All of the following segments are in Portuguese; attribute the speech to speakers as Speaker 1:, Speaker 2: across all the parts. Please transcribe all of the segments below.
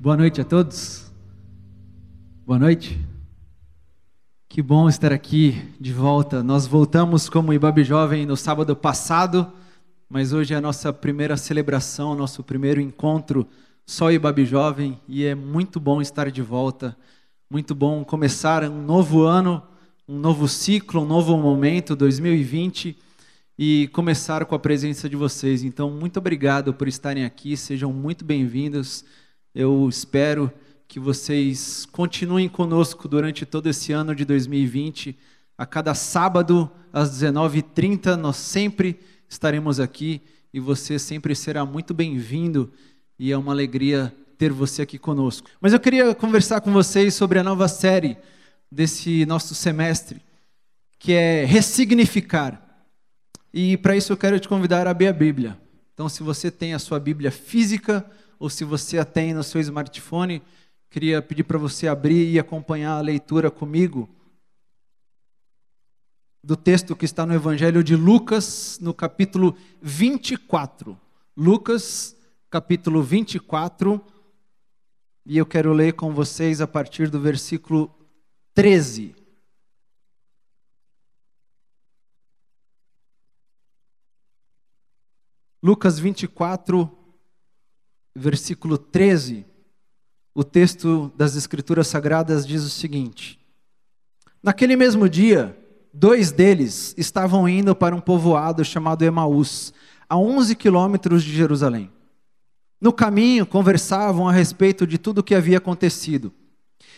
Speaker 1: Boa noite a todos. Boa noite. Que bom estar aqui de volta. Nós voltamos como Ibabe Jovem no sábado passado, mas hoje é a nossa primeira celebração, nosso primeiro encontro só Ibabe Jovem e é muito bom estar de volta. Muito bom começar um novo ano, um novo ciclo, um novo momento, 2020 e começar com a presença de vocês. Então, muito obrigado por estarem aqui, sejam muito bem-vindos. Eu espero que vocês continuem conosco durante todo esse ano de 2020. A cada sábado, às 19h30, nós sempre estaremos aqui e você sempre será muito bem-vindo e é uma alegria ter você aqui conosco. Mas eu queria conversar com vocês sobre a nova série desse nosso semestre, que é Ressignificar. E para isso eu quero te convidar a abrir a Bíblia. Então, se você tem a sua Bíblia física ou se você a tem no seu smartphone, queria pedir para você abrir e acompanhar a leitura comigo do texto que está no Evangelho de Lucas, no capítulo 24. Lucas, capítulo 24, e eu quero ler com vocês a partir do versículo 13. Lucas 24, versículo 13, o texto das Escrituras Sagradas diz o seguinte: Naquele mesmo dia, dois deles estavam indo para um povoado chamado Emaús, a 11 quilômetros de Jerusalém. No caminho, conversavam a respeito de tudo o que havia acontecido.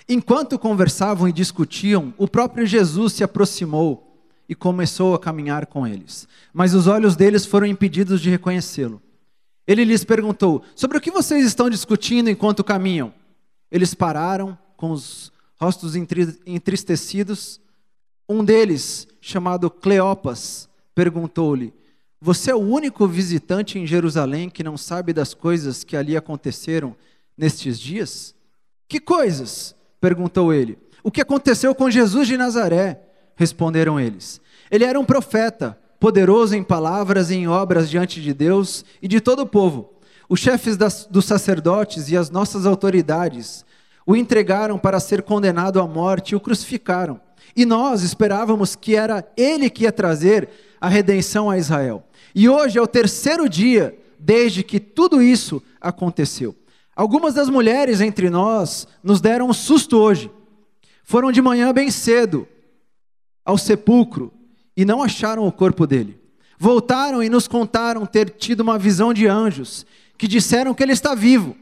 Speaker 1: Enquanto conversavam e discutiam, o próprio Jesus se aproximou e começou a caminhar com eles. Mas os olhos deles foram impedidos de reconhecê-lo. Ele lhes perguntou: Sobre o que vocês estão discutindo enquanto caminham? Eles pararam, com os rostos entristecidos. Um deles, chamado Cleopas, perguntou-lhe: Você é o único visitante em Jerusalém que não sabe das coisas que ali aconteceram nestes dias? Que coisas? perguntou ele. O que aconteceu com Jesus de Nazaré? Responderam eles. Ele era um profeta, poderoso em palavras e em obras diante de Deus e de todo o povo. Os chefes das, dos sacerdotes e as nossas autoridades o entregaram para ser condenado à morte e o crucificaram. E nós esperávamos que era ele que ia trazer a redenção a Israel. E hoje é o terceiro dia desde que tudo isso aconteceu. Algumas das mulheres entre nós nos deram um susto hoje. Foram de manhã bem cedo ao sepulcro e não acharam o corpo dele. Voltaram e nos contaram ter tido uma visão de anjos que disseram que ele está vivo.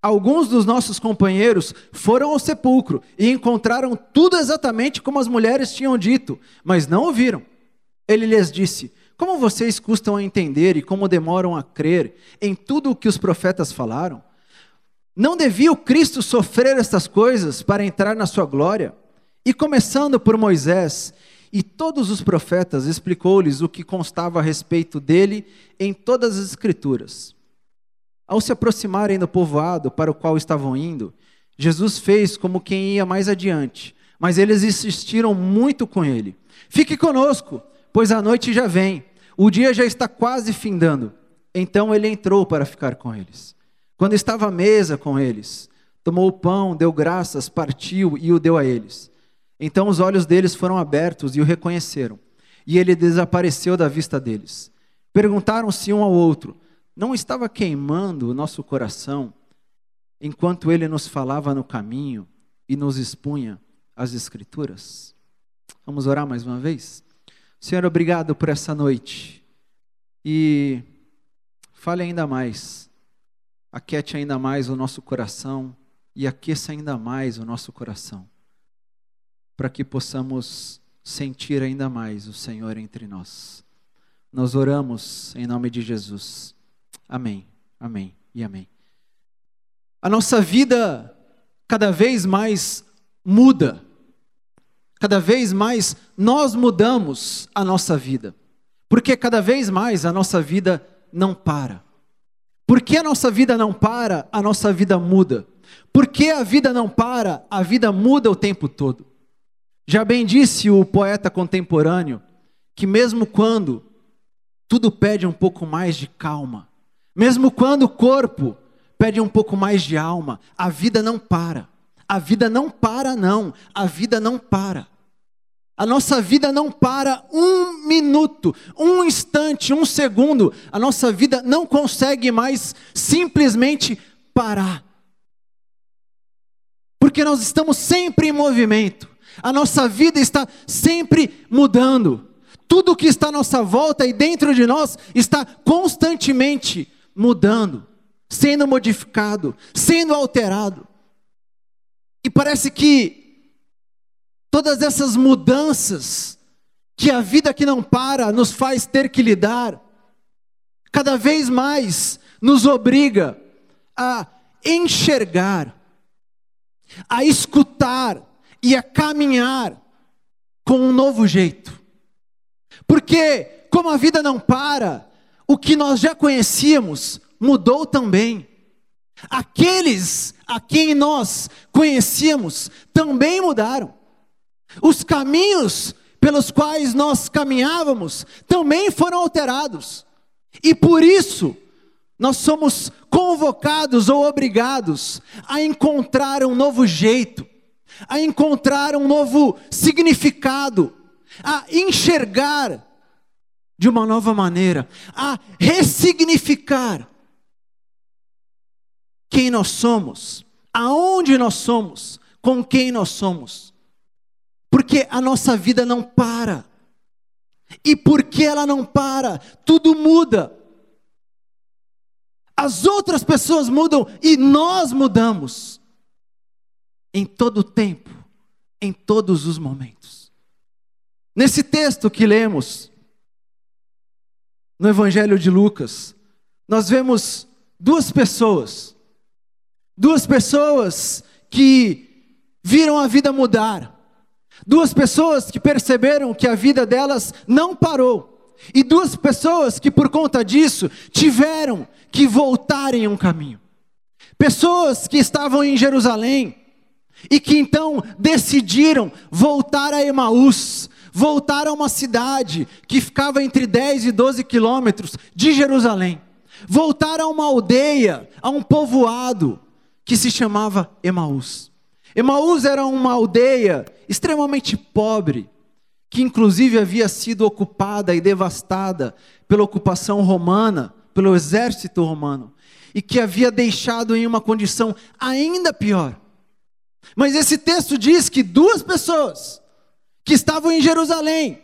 Speaker 1: Alguns dos nossos companheiros foram ao sepulcro e encontraram tudo exatamente como as mulheres tinham dito, mas não o viram. Ele lhes disse: Como vocês custam a entender e como demoram a crer em tudo o que os profetas falaram? Não devia o Cristo sofrer estas coisas para entrar na sua glória? E começando por Moisés e todos os profetas, explicou-lhes o que constava a respeito dele em todas as Escrituras. Ao se aproximarem do povoado para o qual estavam indo, Jesus fez como quem ia mais adiante, mas eles insistiram muito com ele: Fique conosco, pois a noite já vem, o dia já está quase findando. Então ele entrou para ficar com eles. Quando estava à mesa com eles, tomou o pão, deu graças, partiu e o deu a eles. Então os olhos deles foram abertos e o reconheceram, e ele desapareceu da vista deles. Perguntaram-se um ao outro: Não estava queimando o nosso coração enquanto ele nos falava no caminho e nos expunha as Escrituras? Vamos orar mais uma vez? Senhor, obrigado por essa noite. E fale ainda mais, aquete ainda mais o nosso coração e aqueça ainda mais o nosso coração para que possamos sentir ainda mais o Senhor entre nós. Nós oramos em nome de Jesus. Amém, amém e amém. A nossa vida cada vez mais muda, cada vez mais nós mudamos a nossa vida, porque cada vez mais a nossa vida não para. Porque a nossa vida não para, a nossa vida muda. Porque a vida não para, a vida muda o tempo todo. Já bem disse o poeta contemporâneo que, mesmo quando tudo pede um pouco mais de calma, mesmo quando o corpo pede um pouco mais de alma. A vida não para. A vida não para, não. A vida não para. A nossa vida não para um minuto, um instante, um segundo. A nossa vida não consegue mais simplesmente parar. Porque nós estamos sempre em movimento. A nossa vida está sempre mudando. Tudo que está à nossa volta e dentro de nós está constantemente mudando, sendo modificado, sendo alterado. E parece que todas essas mudanças que a vida que não para nos faz ter que lidar, cada vez mais nos obriga a enxergar, a escutar e a caminhar com um novo jeito. Porque, como a vida não para, o que nós já conhecíamos mudou também. Aqueles a quem nós conhecíamos também mudaram. Os caminhos pelos quais nós caminhávamos também foram alterados. E por isso, nós somos convocados ou obrigados a encontrar um novo jeito, a encontrar um novo significado, a enxergar de uma nova maneira, a ressignificar quem nós somos, aonde nós somos, com quem nós somos. Porque a nossa vida não para. E porque ela não para, tudo muda. As outras pessoas mudam e nós mudamos. Em todo o tempo, em todos os momentos. Nesse texto que lemos, no Evangelho de Lucas, nós vemos duas pessoas, duas pessoas que viram a vida mudar, duas pessoas que perceberam que a vida delas não parou, e duas pessoas que por conta disso tiveram que voltar em um caminho. Pessoas que estavam em Jerusalém e que então decidiram voltar a Emaús, voltar a uma cidade que ficava entre 10 e 12 quilômetros de Jerusalém, voltar a uma aldeia, a um povoado que se chamava Emaús. Emaús era uma aldeia extremamente pobre, que inclusive havia sido ocupada e devastada pela ocupação romana, pelo exército romano, e que havia deixado em uma condição ainda pior. Mas esse texto diz que duas pessoas que estavam em Jerusalém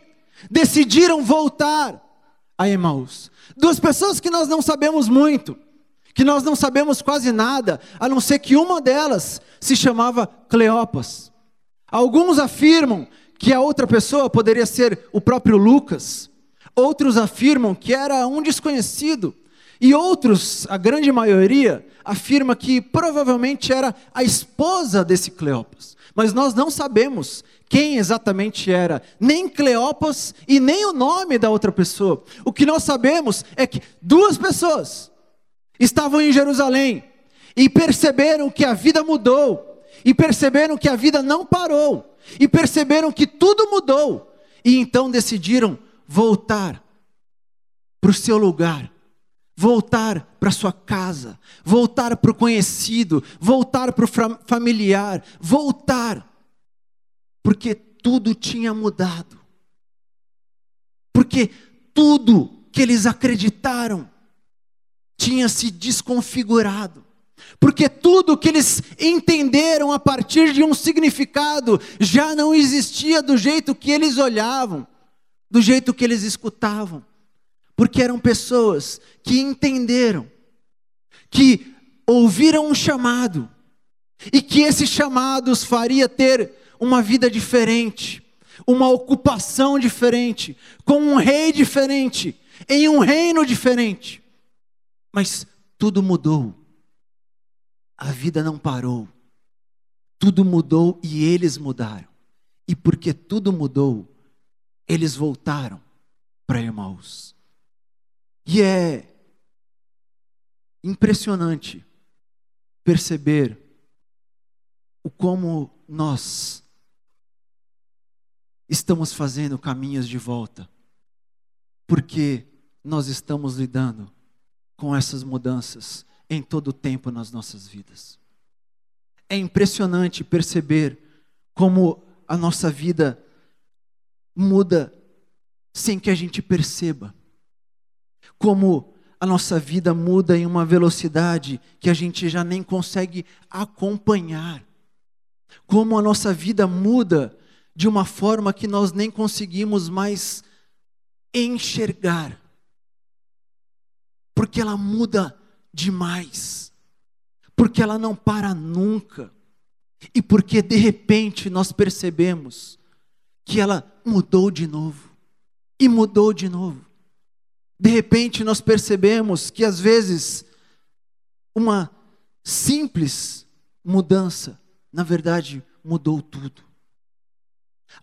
Speaker 1: decidiram voltar a Emaús. Duas pessoas que nós não sabemos muito, que nós não sabemos quase nada, a não ser que uma delas se chamava Cleopas. Alguns afirmam que a outra pessoa poderia ser o próprio Lucas, outros afirmam que era um desconhecido, e outros, a grande maioria, afirma que provavelmente era a esposa desse Cleopas. Mas nós não sabemos quem exatamente era, nem Cleopas e nem o nome da outra pessoa. O que nós sabemos é que duas pessoas estavam em Jerusalém e perceberam que a vida mudou, e perceberam que a vida não parou, e perceberam que tudo mudou, e então decidiram voltar para o seu lugar voltar para sua casa, voltar para o conhecido, voltar para o familiar, voltar, porque tudo tinha mudado, porque tudo que eles acreditaram tinha se desconfigurado. Porque tudo que eles entenderam a partir de um significado já não existia do jeito que eles olhavam, do jeito que eles escutavam porque eram pessoas que entenderam, que ouviram um chamado, e que esse chamado os faria ter uma vida diferente, uma ocupação diferente, com um rei diferente, em um reino diferente. Mas tudo mudou, a vida não parou, tudo mudou e eles mudaram, e porque tudo mudou, eles voltaram para Emmaus. E é impressionante perceber o como nós estamos fazendo caminhos de volta, porque nós estamos lidando com essas mudanças em todo o tempo nas nossas vidas. É impressionante perceber como a nossa vida muda sem que a gente perceba. Como a nossa vida muda em uma velocidade que a gente já nem consegue acompanhar. Como a nossa vida muda de uma forma que nós nem conseguimos mais enxergar. Porque ela muda demais. Porque ela não para nunca. E porque de repente nós percebemos que ela mudou de novo. E mudou de novo. De repente nós percebemos que às vezes uma simples mudança, na verdade, mudou tudo.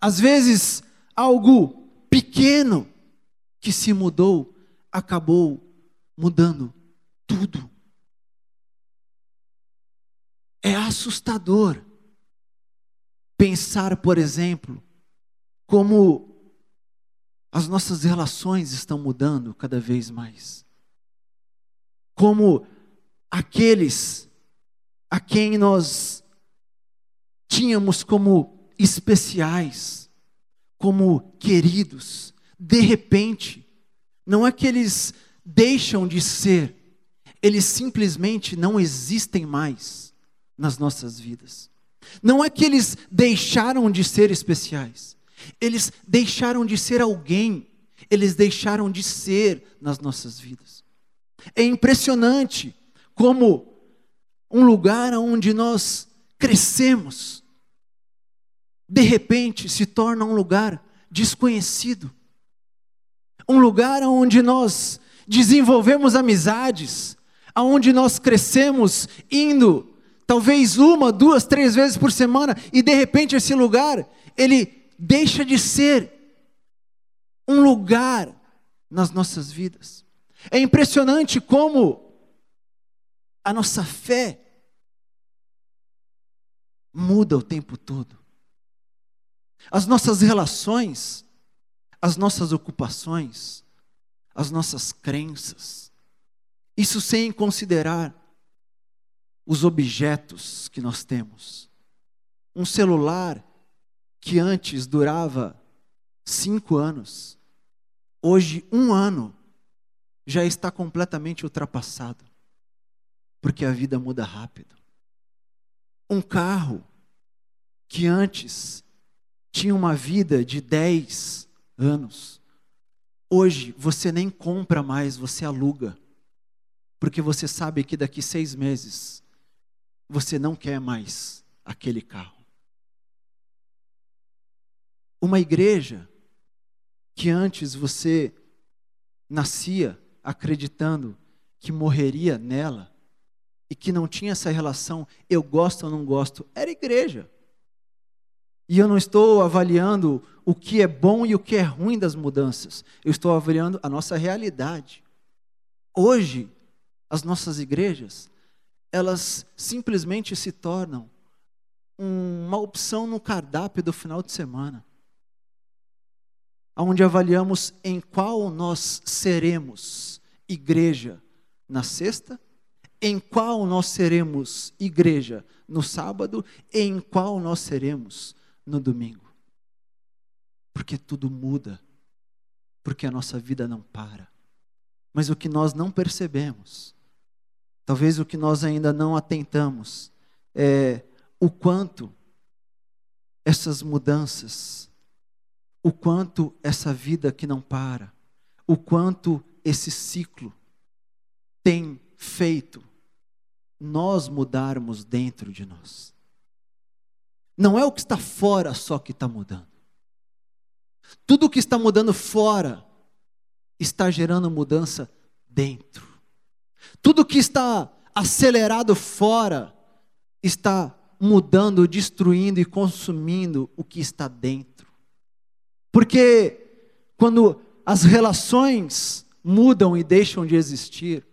Speaker 1: Às vezes algo pequeno que se mudou acabou mudando tudo. É assustador pensar, por exemplo, como as nossas relações estão mudando cada vez mais. Como aqueles a quem nós tínhamos como especiais, como queridos, de repente, não é que eles deixam de ser, eles simplesmente não existem mais nas nossas vidas. Não é que eles deixaram de ser especiais, eles deixaram de ser alguém, eles deixaram de ser nas nossas vidas. É impressionante como um lugar onde nós crescemos, de repente se torna um lugar desconhecido. Um lugar onde nós desenvolvemos amizades, aonde nós crescemos indo talvez uma, duas, três vezes por semana e de repente esse lugar ele deixa de ser um lugar nas nossas vidas. É impressionante como a nossa fé muda o tempo todo. As nossas relações, as nossas ocupações, as nossas crenças, isso sem considerar os objetos que nós temos. Um celular que antes durava cinco anos, hoje um ano já está completamente ultrapassado, porque a vida muda rápido. Um carro que antes tinha uma vida de dez anos, hoje você nem compra mais, você aluga, porque você sabe que daqui seis meses você não quer mais aquele carro. Uma igreja que antes você nascia acreditando que morreria nela e que não tinha essa relação eu gosto ou não gosto, era igreja. E eu não estou avaliando o que é bom e o que é ruim das mudanças. Eu estou avaliando a nossa realidade. Hoje, as nossas igrejas, elas simplesmente se tornam uma opção no cardápio do final de semana onde avaliamos em qual nós seremos igreja na sexta, em qual nós seremos igreja no sábado e em qual nós seremos no domingo. Porque tudo muda, porque a nossa vida não para. Mas o que nós não percebemos, talvez o que nós ainda não atentamos, é o quanto essas mudanças o quanto essa vida que não para, o quanto esse ciclo tem feito nós mudarmos dentro de nós. Não é o que está fora só que está mudando. Tudo o que está mudando fora está gerando mudança dentro. Tudo que está acelerado fora está mudando, destruindo e consumindo o que está dentro. Porque quando as relações mudam e deixam de existir,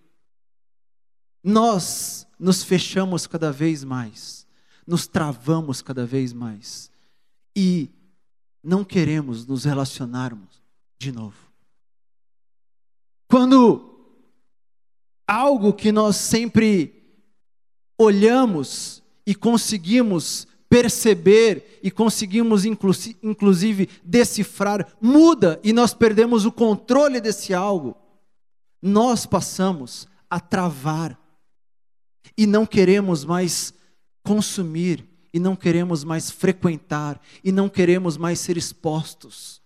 Speaker 1: nós nos fechamos cada vez mais, nos travamos cada vez mais e não queremos nos relacionarmos de novo. Quando algo que nós sempre olhamos e conseguimos perceber e conseguimos inclusive decifrar, muda e nós perdemos o controle desse algo, nós passamos a travar e não queremos mais consumir, e não queremos mais frequentar, e não queremos mais ser expostos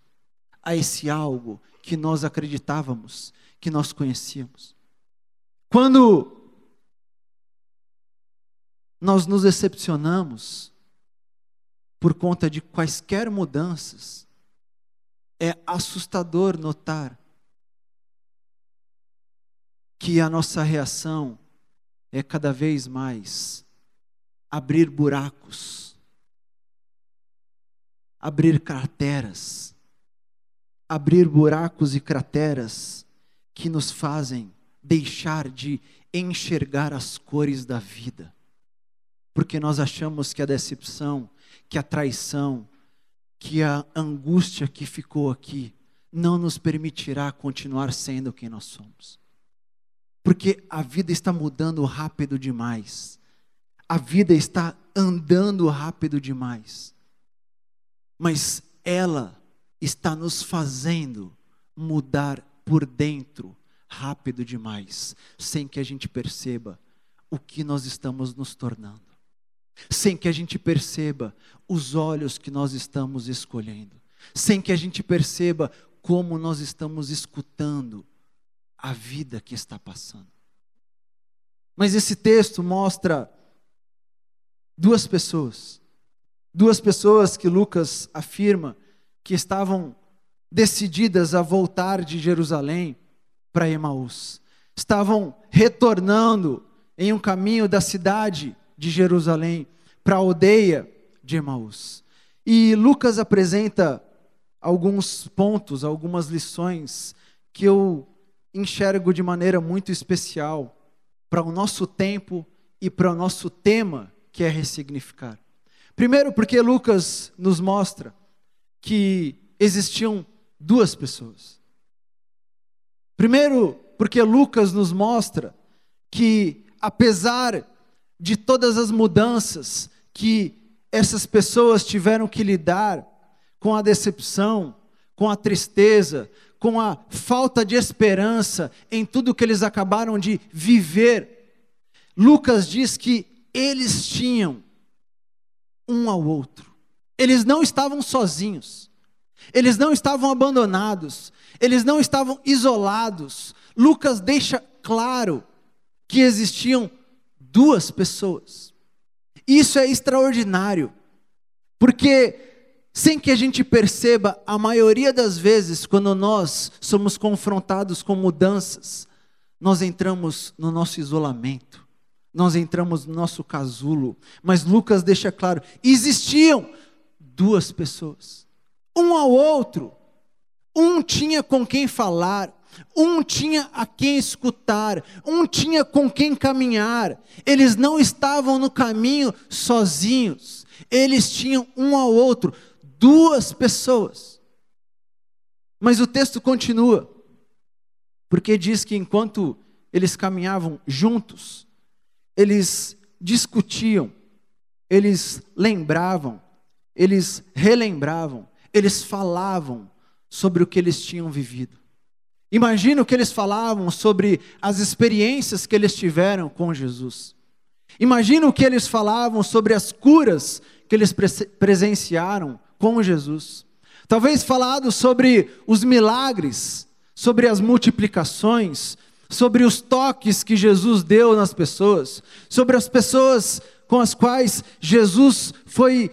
Speaker 1: a esse algo que nós acreditávamos, que nós conhecíamos. Quando nós nos decepcionamos por conta de quaisquer mudanças, é assustador notar que a nossa reação é cada vez mais abrir buracos, abrir crateras, abrir buracos e crateras que nos fazem deixar de enxergar as cores da vida. Porque nós achamos que a decepção, que a traição, que a angústia que ficou aqui não nos permitirá continuar sendo quem nós somos. Porque a vida está mudando rápido demais. A vida está andando rápido demais. Mas ela está nos fazendo mudar por dentro rápido demais, sem que a gente perceba o que nós estamos nos tornando. Sem que a gente perceba os olhos que nós estamos escolhendo. Sem que a gente perceba como nós estamos escutando a vida que está passando. Mas esse texto mostra duas pessoas. Duas pessoas que Lucas afirma que estavam decididas a voltar de Jerusalém para Emaús. Estavam retornando em um caminho da cidade de Jerusalém para a aldeia de Emaús. E Lucas apresenta alguns pontos, algumas lições que eu enxergo de maneira muito especial para o nosso tempo e para o nosso tema, que é ressignificar. Primeiro, porque Lucas nos mostra que existiam duas pessoas. Primeiro, porque Lucas nos mostra que, apesar de todas as mudanças que essas pessoas tiveram que lidar com a decepção, com a tristeza, com a falta de esperança em tudo que eles acabaram de viver, Lucas diz que eles tinham um ao outro. Eles não estavam sozinhos. Eles não estavam abandonados. Eles não estavam isolados. Lucas deixa claro que existiam duas pessoas. Isso é extraordinário, porque sem que a gente perceba, a maioria das vezes, quando nós somos confrontados com mudanças, nós entramos no nosso isolamento, nós entramos no nosso casulo. Mas Lucas deixa claro: existiam duas pessoas, um ao outro, um tinha com quem falar, um tinha a quem escutar, um tinha com quem caminhar. Eles não estavam no caminho sozinhos, eles tinham um ao outro duas pessoas. Mas o texto continua, porque diz que enquanto eles caminhavam juntos, eles discutiam, eles lembravam, eles relembravam, eles falavam sobre o que eles tinham vivido. Imagina o que eles falavam sobre as experiências que eles tiveram com Jesus. Imagina o que eles falavam sobre as curas que eles presenciaram com Jesus. Talvez falado sobre os milagres, sobre as multiplicações, sobre os toques que Jesus deu nas pessoas, sobre as pessoas com as quais Jesus foi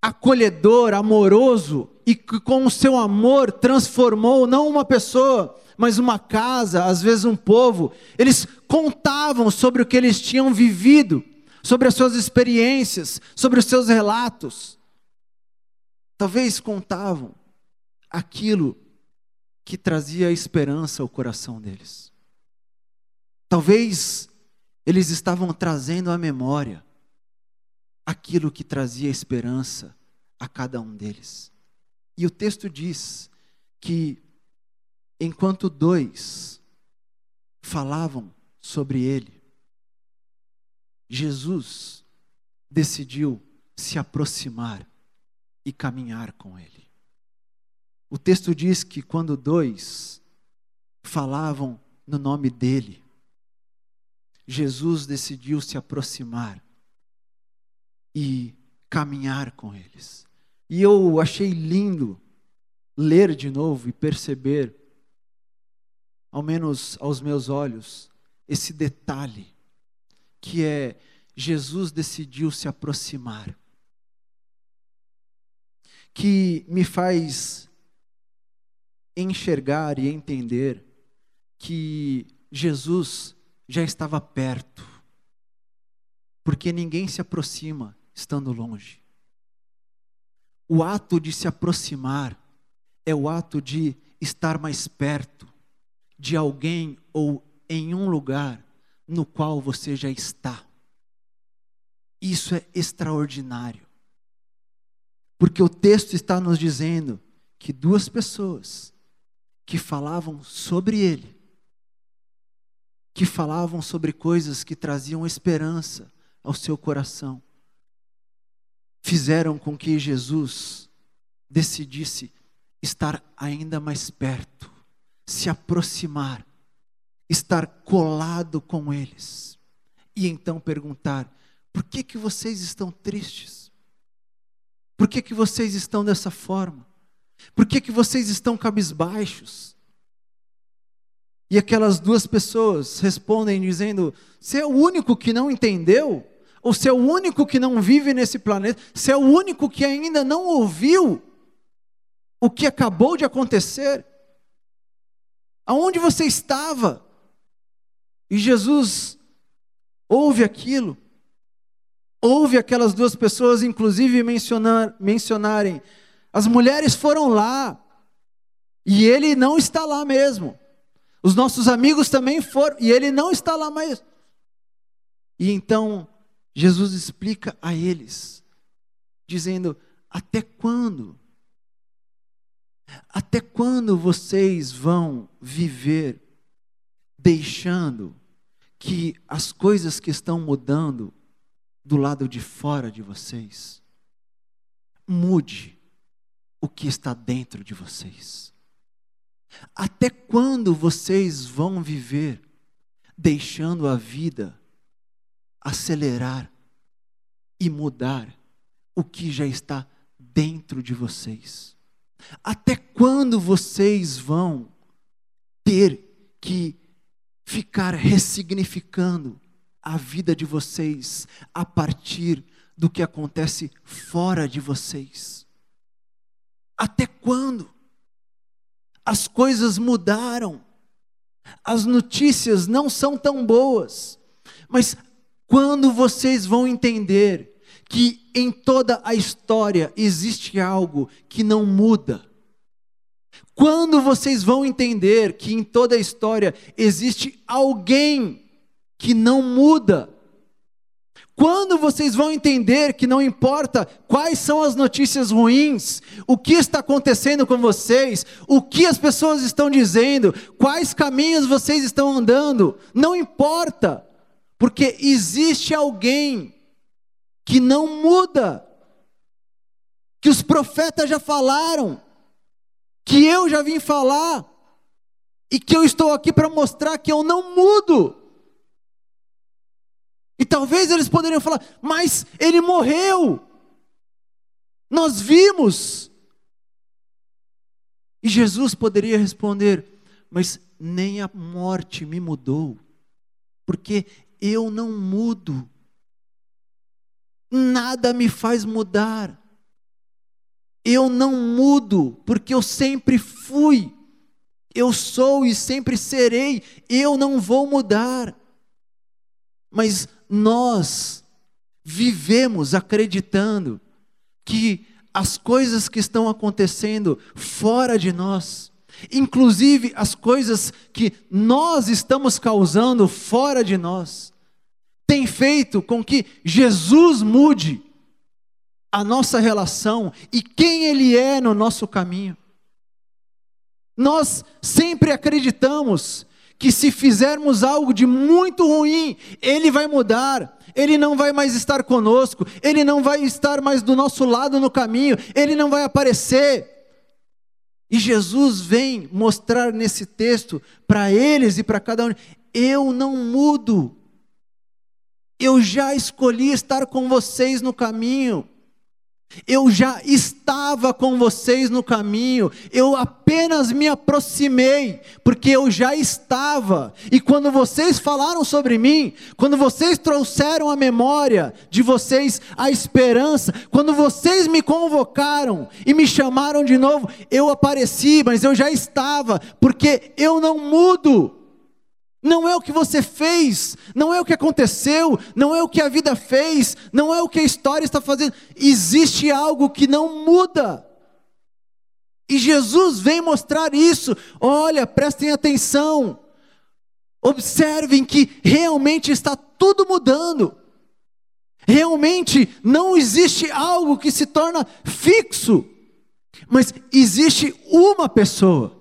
Speaker 1: acolhedor, amoroso e que com o seu amor transformou não uma pessoa, mas uma casa, às vezes um povo. Eles contavam sobre o que eles tinham vivido, sobre as suas experiências, sobre os seus relatos. Talvez contavam aquilo que trazia esperança ao coração deles. Talvez eles estavam trazendo à memória aquilo que trazia esperança a cada um deles. E o texto diz que enquanto dois falavam sobre ele, Jesus decidiu se aproximar e caminhar com ele. O texto diz que quando dois falavam no nome dele, Jesus decidiu se aproximar e caminhar com eles. E eu achei lindo ler de novo e perceber, ao menos aos meus olhos, esse detalhe, que é Jesus decidiu se aproximar. Que me faz enxergar e entender que Jesus já estava perto, porque ninguém se aproxima estando longe. O ato de se aproximar é o ato de estar mais perto de alguém ou em um lugar no qual você já está. Isso é extraordinário. Porque o texto está nos dizendo que duas pessoas que falavam sobre ele que falavam sobre coisas que traziam esperança ao seu coração, fizeram com que Jesus decidisse estar ainda mais perto, se aproximar, estar colado com eles e então perguntar: por que que vocês estão tristes? Por que que vocês estão dessa forma? Por que que vocês estão cabisbaixos? E aquelas duas pessoas respondem dizendo: Você é o único que não entendeu? Você é o único que não vive nesse planeta? Você é o único que ainda não ouviu o que acabou de acontecer? Aonde você estava? E Jesus ouve aquilo, ouve aquelas duas pessoas, inclusive mencionar, mencionarem: as mulheres foram lá, e ele não está lá mesmo. Os nossos amigos também foram, e ele não está lá mais. E então Jesus explica a eles, dizendo: Até quando? Até quando vocês vão viver deixando que as coisas que estão mudando do lado de fora de vocês mude o que está dentro de vocês? Até quando vocês vão viver deixando a vida acelerar e mudar o que já está dentro de vocês? Até quando vocês vão ter que ficar ressignificando a vida de vocês a partir do que acontece fora de vocês? Até quando? as coisas mudaram, as notícias não são tão boas, mas quando vocês vão entender que em toda a história existe algo que não muda, quando vocês vão entender que em toda a história existe alguém que não muda, quando vocês vão entender que não importa quais são as notícias ruins, o que está acontecendo com vocês, o que as pessoas estão dizendo, quais caminhos vocês estão andando, não importa, porque existe alguém que não muda, que os profetas já falaram, que eu já vim falar, e que eu estou aqui para mostrar que eu não mudo. E talvez eles poderiam falar, mas ele morreu. Nós vimos. E Jesus poderia responder, mas nem a morte me mudou, porque eu não mudo. Nada me faz mudar. Eu não mudo, porque eu sempre fui. Eu sou e sempre serei. Eu não vou mudar. Mas nós vivemos acreditando que as coisas que estão acontecendo fora de nós, inclusive as coisas que nós estamos causando fora de nós, tem feito com que Jesus mude a nossa relação e quem Ele é no nosso caminho. Nós sempre acreditamos que se fizermos algo de muito ruim, Ele vai mudar, Ele não vai mais estar conosco, Ele não vai estar mais do nosso lado no caminho, Ele não vai aparecer. E Jesus vem mostrar nesse texto para eles e para cada um: eu não mudo, eu já escolhi estar com vocês no caminho. Eu já estava com vocês no caminho, eu apenas me aproximei, porque eu já estava. E quando vocês falaram sobre mim, quando vocês trouxeram a memória de vocês a esperança, quando vocês me convocaram e me chamaram de novo, eu apareci, mas eu já estava, porque eu não mudo. Não é o que você fez, não é o que aconteceu, não é o que a vida fez, não é o que a história está fazendo. Existe algo que não muda. E Jesus vem mostrar isso. Olha, prestem atenção. Observem que realmente está tudo mudando. Realmente não existe algo que se torna fixo, mas existe uma pessoa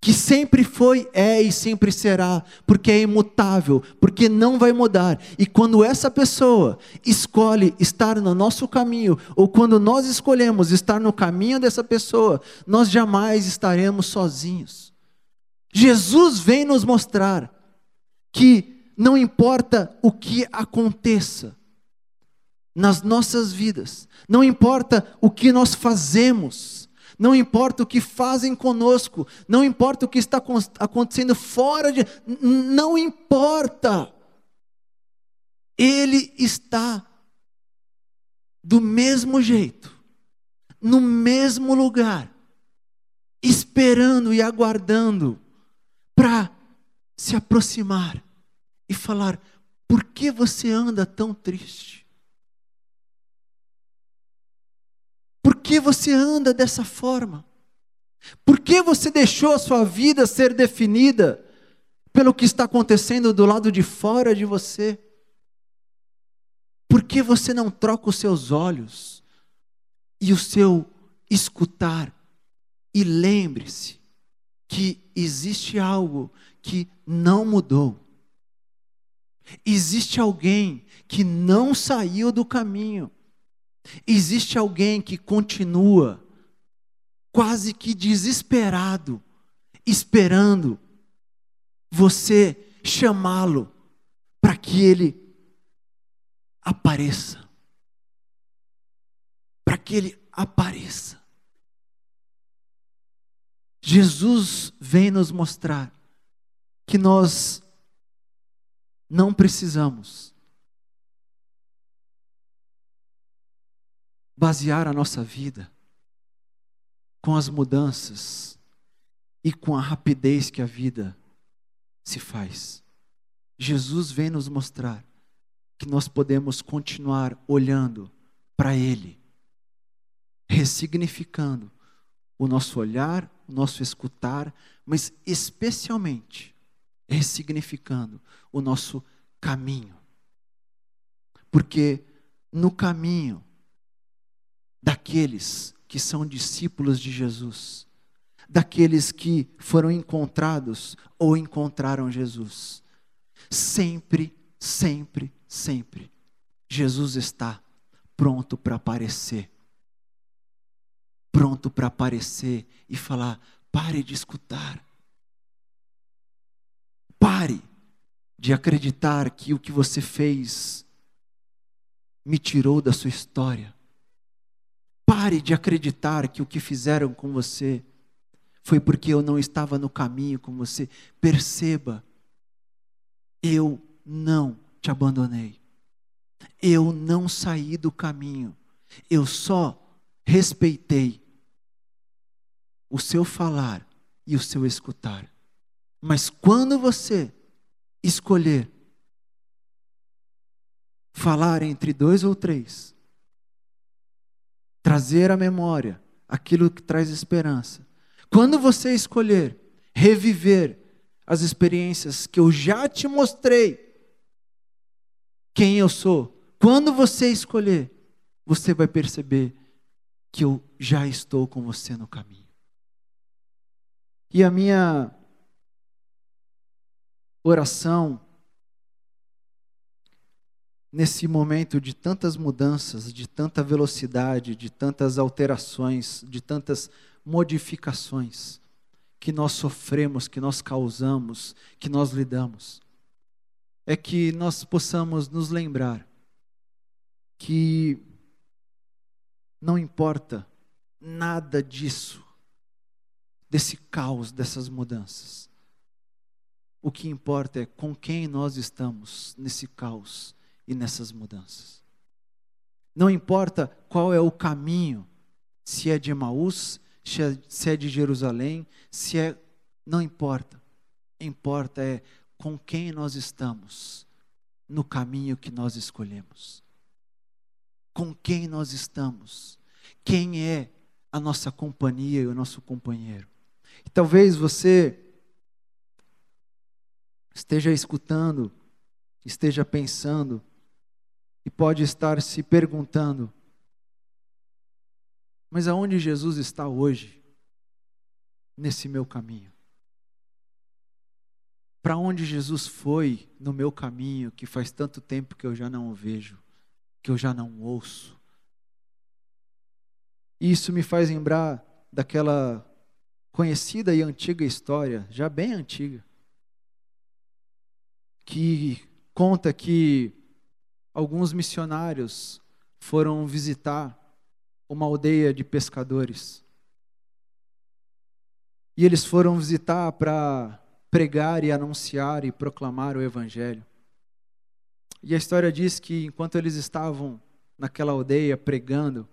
Speaker 1: que sempre foi, é e sempre será, porque é imutável, porque não vai mudar. E quando essa pessoa escolhe estar no nosso caminho, ou quando nós escolhemos estar no caminho dessa pessoa, nós jamais estaremos sozinhos. Jesus vem nos mostrar que não importa o que aconteça nas nossas vidas, não importa o que nós fazemos, não importa o que fazem conosco, não importa o que está acontecendo fora de. Não importa. Ele está do mesmo jeito, no mesmo lugar, esperando e aguardando para se aproximar e falar: por que você anda tão triste? Que você anda dessa forma? Por que você deixou a sua vida ser definida pelo que está acontecendo do lado de fora de você? Por que você não troca os seus olhos e o seu escutar? E lembre-se que existe algo que não mudou. Existe alguém que não saiu do caminho. Existe alguém que continua quase que desesperado, esperando você chamá-lo para que ele apareça. Para que ele apareça. Jesus vem nos mostrar que nós não precisamos basear a nossa vida com as mudanças e com a rapidez que a vida se faz. Jesus vem nos mostrar que nós podemos continuar olhando para Ele, ressignificando o nosso olhar, o nosso escutar, mas especialmente ressignificando o nosso caminho. Porque no caminho daqueles que são discípulos de Jesus, daqueles que foram encontrados ou encontraram Jesus. Sempre, sempre, sempre, Jesus está pronto para aparecer. Pronto para aparecer e falar: pare de escutar. Pare de acreditar que o que você fez me tirou da sua história. Pare de acreditar que o que fizeram com você foi porque eu não estava no caminho com você. Perceba, eu não te abandonei. Eu não saí do caminho. Eu só respeitei o seu falar e o seu escutar. Mas quando você escolher falar entre dois ou três, trazer à memória aquilo que traz esperança. Quando você escolher reviver as experiências que eu já te mostrei, quem eu sou, quando você escolher, você vai perceber que eu já estou com você no caminho. E a minha oração nesse momento de tantas mudanças, de tanta velocidade, de tantas alterações, de tantas modificações que nós sofremos, que nós causamos, que nós lidamos, é que nós possamos nos lembrar que não importa nada disso, desse caos, dessas mudanças. O que importa é com quem nós estamos nesse caos e nessas mudanças. Não importa qual é o caminho, se é de Emaús, se é de Jerusalém, se é. Não importa. Importa é com quem nós estamos no caminho que nós escolhemos. Com quem nós estamos. Quem é a nossa companhia e o nosso companheiro. E talvez você esteja escutando, esteja pensando, e pode estar se perguntando: mas aonde Jesus está hoje, nesse meu caminho? Para onde Jesus foi no meu caminho, que faz tanto tempo que eu já não o vejo, que eu já não ouço? Isso me faz lembrar daquela conhecida e antiga história, já bem antiga, que conta que alguns missionários foram visitar uma aldeia de pescadores. E eles foram visitar para pregar e anunciar e proclamar o Evangelho. E a história diz que enquanto eles estavam naquela aldeia pregando,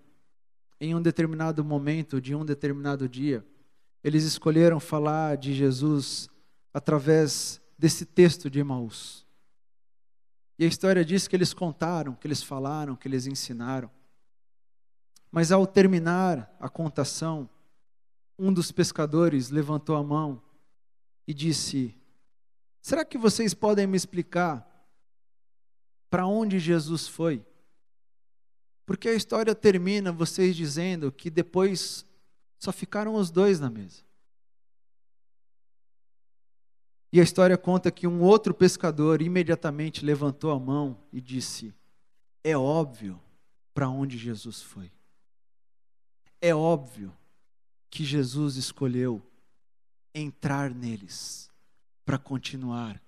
Speaker 1: em um determinado momento de um determinado dia, eles escolheram falar de Jesus através desse texto de Emaús. E a história diz que eles contaram, que eles falaram, que eles ensinaram. Mas ao terminar a contação, um dos pescadores levantou a mão e disse: Será que vocês podem me explicar para onde Jesus foi? Porque a história termina vocês dizendo que depois só ficaram os dois na mesa. E a história conta que um outro pescador imediatamente levantou a mão e disse: É óbvio para onde Jesus foi. É óbvio que Jesus escolheu entrar neles para continuar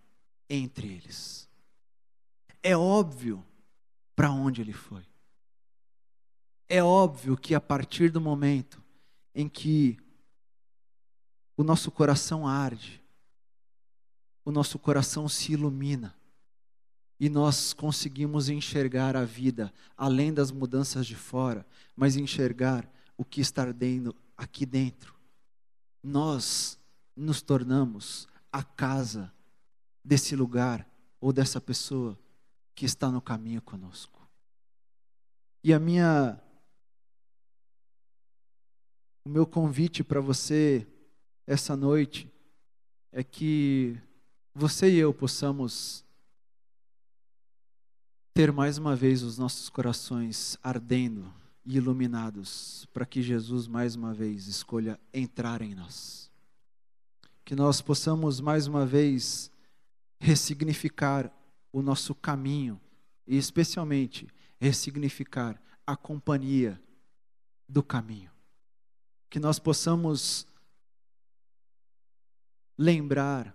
Speaker 1: entre eles. É óbvio para onde ele foi. É óbvio que a partir do momento em que o nosso coração arde, o nosso coração se ilumina e nós conseguimos enxergar a vida além das mudanças de fora, mas enxergar o que está ardendo aqui dentro. Nós nos tornamos a casa desse lugar ou dessa pessoa que está no caminho conosco. E a minha o meu convite para você essa noite é que você e eu possamos ter mais uma vez os nossos corações ardendo e iluminados para que Jesus mais uma vez escolha entrar em nós. Que nós possamos mais uma vez ressignificar o nosso caminho e especialmente ressignificar a companhia do caminho. Que nós possamos lembrar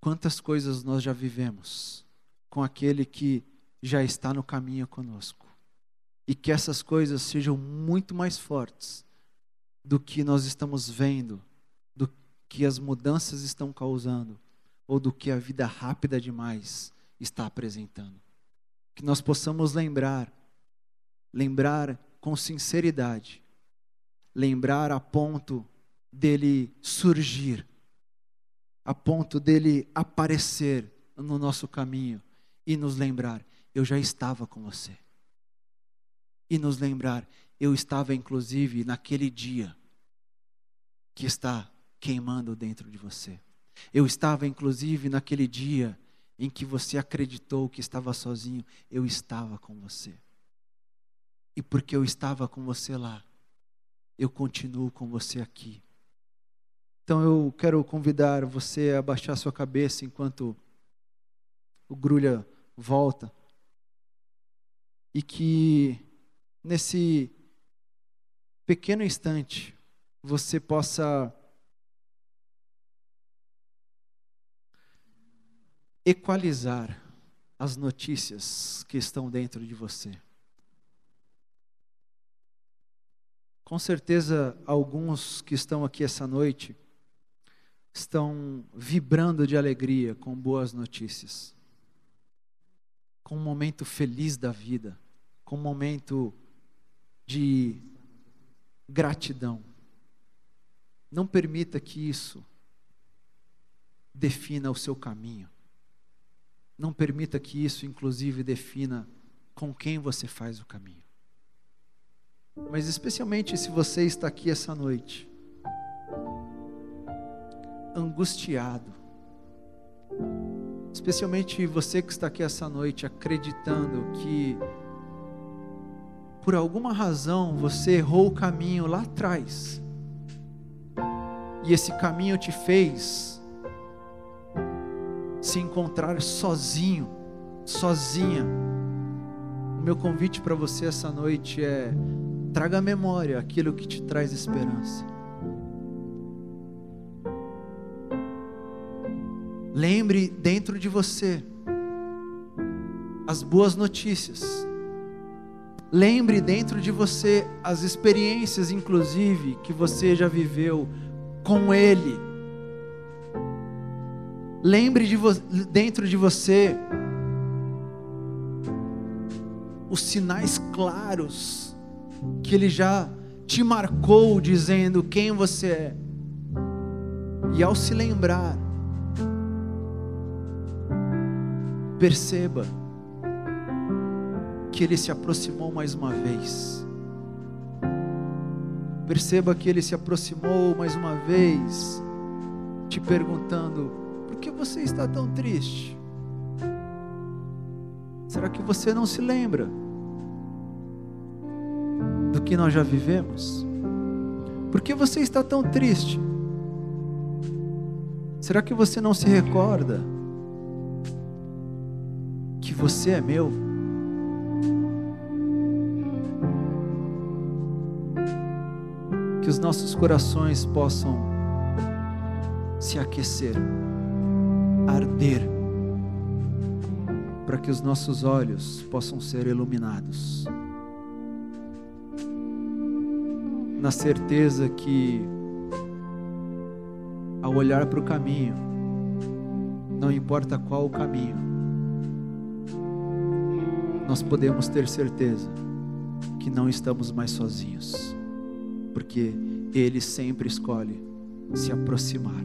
Speaker 1: Quantas coisas nós já vivemos com aquele que já está no caminho conosco. E que essas coisas sejam muito mais fortes do que nós estamos vendo, do que as mudanças estão causando, ou do que a vida rápida demais está apresentando. Que nós possamos lembrar, lembrar com sinceridade, lembrar a ponto dele surgir a ponto dele aparecer no nosso caminho e nos lembrar: eu já estava com você. E nos lembrar: eu estava inclusive naquele dia que está queimando dentro de você. Eu estava inclusive naquele dia em que você acreditou que estava sozinho, eu estava com você. E porque eu estava com você lá, eu continuo com você aqui Então eu quero convidar você a baixar sua cabeça enquanto o grulha volta. E que nesse pequeno instante você possa equalizar as notícias que estão dentro de você. Com certeza, alguns que estão aqui essa noite estão vibrando de alegria com boas notícias, com um momento feliz da vida, com um momento de gratidão. Não permita que isso defina o seu caminho. Não permita que isso, inclusive, defina com quem você faz o caminho. Mas especialmente se você está aqui essa noite, angustiado, especialmente você que está aqui essa noite acreditando que por alguma razão você errou o caminho lá atrás, e esse caminho te fez se encontrar sozinho, sozinha. O meu convite para você essa noite é Traga à memória aquilo que te traz esperança. Lembre dentro de você as boas notícias. Lembre dentro de você as experiências, inclusive, que você já viveu com Ele. Lembre de dentro de você os sinais claros que Ele já te marcou dizendo quem você é. E ao se lembrar, perceba que Ele se aproximou mais uma vez. Perceba que Ele se aproximou mais uma vez, te perguntando: por que você está tão triste? Será que você não se lembra? do que nós já vivemos? Por que você está tão triste? Será que você não se recorda você é meu? Que os nossos corações possam se aquecer, arder, para que os nossos olhos possam ser iluminados. na certeza que, ao olhar para o caminho, não importa qual o caminho, nós podemos ter certeza que não estamos mais sozinhos, porque Ele sempre escolhe se aproximar